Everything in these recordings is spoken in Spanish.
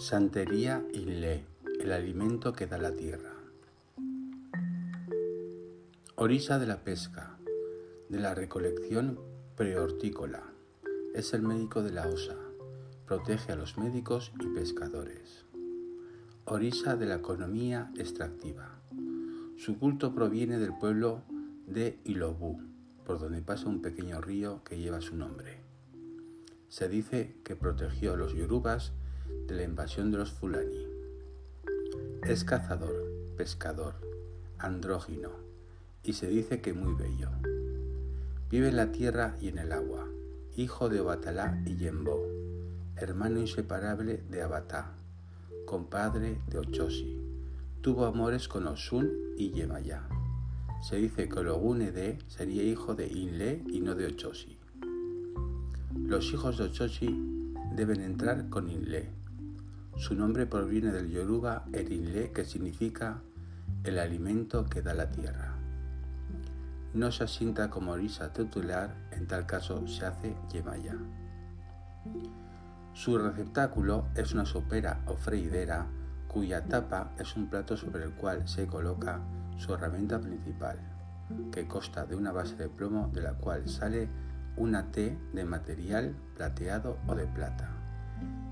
Santería Inle, el alimento que da la tierra. Orisa de la pesca, de la recolección prehortícola. Es el médico de la osa. Protege a los médicos y pescadores. Orisa de la economía extractiva. Su culto proviene del pueblo de Ilobú, por donde pasa un pequeño río que lleva su nombre. Se dice que protegió a los yorubas de la invasión de los fulani. Es cazador, pescador, andrógino y se dice que muy bello. Vive en la tierra y en el agua, hijo de Obatalá y Yembo, hermano inseparable de Abatá, compadre de Ochosi. Tuvo amores con Osun y Yemayá. Se dice que de sería hijo de Inle y no de Ochosi. Los hijos de Ochosi deben entrar con Inle, su nombre proviene del yoruba erinle, que significa el alimento que da la tierra. No se asienta como orisa titular, en tal caso se hace yemaya. Su receptáculo es una sopera o freidera cuya tapa es un plato sobre el cual se coloca su herramienta principal, que consta de una base de plomo de la cual sale una T de material plateado o de plata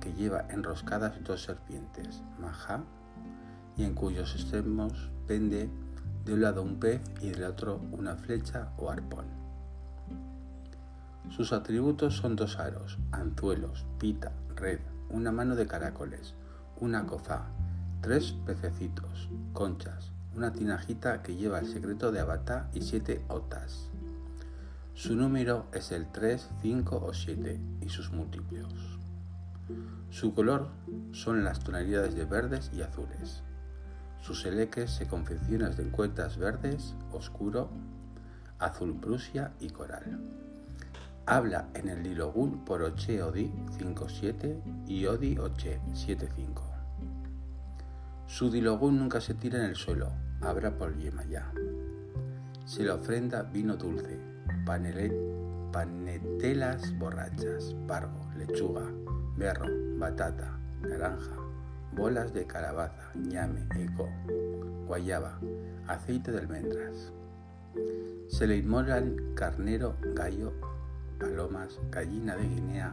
que lleva enroscadas dos serpientes, maja, y en cuyos extremos pende de un lado un pez y del otro una flecha o arpón. Sus atributos son dos aros, anzuelos, pita, red, una mano de caracoles, una cofá, tres pececitos, conchas, una tinajita que lleva el secreto de Abatá y siete otas. Su número es el 3, 5 o 7 y sus múltiplos. Su color son las tonalidades de verdes y azules. Sus eleques se confeccionan de cuentas verdes, oscuro, azul prusia y coral. Habla en el Lilogún por Oche Odi 5.7 y Odi Oche 7.5. Su Dilogún nunca se tira en el suelo, habrá por Yemayá. Se le ofrenda vino dulce, panetelas borrachas, pargo, lechuga, berro, batata, naranja, bolas de calabaza, ñame, eco, guayaba, aceite de almendras. Se le inmolan carnero, gallo, palomas, gallina de Guinea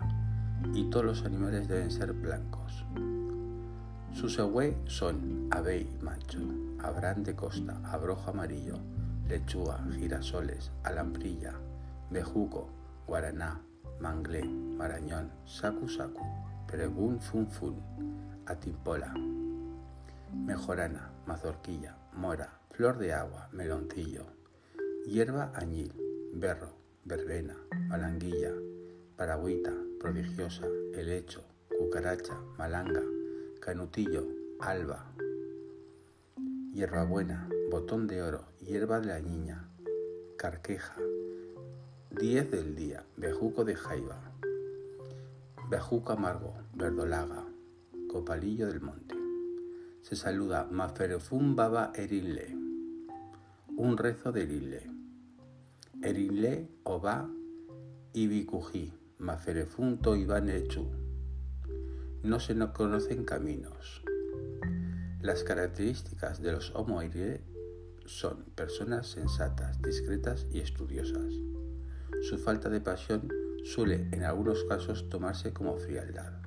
y todos los animales deben ser blancos. Sus agüe son abey macho, abrán de costa, abrojo amarillo, lechuga, girasoles, alambrilla, bejuco, guaraná, manglé, marañón, sacu sacu, pregún fun fun, atipola, mejorana, mazorquilla, mora, flor de agua, meloncillo, hierba añil, berro, verbena, malanguilla, paragüita, prodigiosa, helecho, cucaracha, malanga, canutillo, alba, hierbabuena, botón de oro, hierba de la niña, carqueja, 10 del día, bejuco de jaiba, bejuco amargo, verdolaga, copalillo del monte. Se saluda Maferefun Baba Erinle, un rezo de Erinle. Erinle Oba Ibikuji, Maferefun Toiban Echu. No se nos conocen caminos. Las características de los Homo son personas sensatas, discretas y estudiosas. Su falta de pasión suele en algunos casos tomarse como frialdad.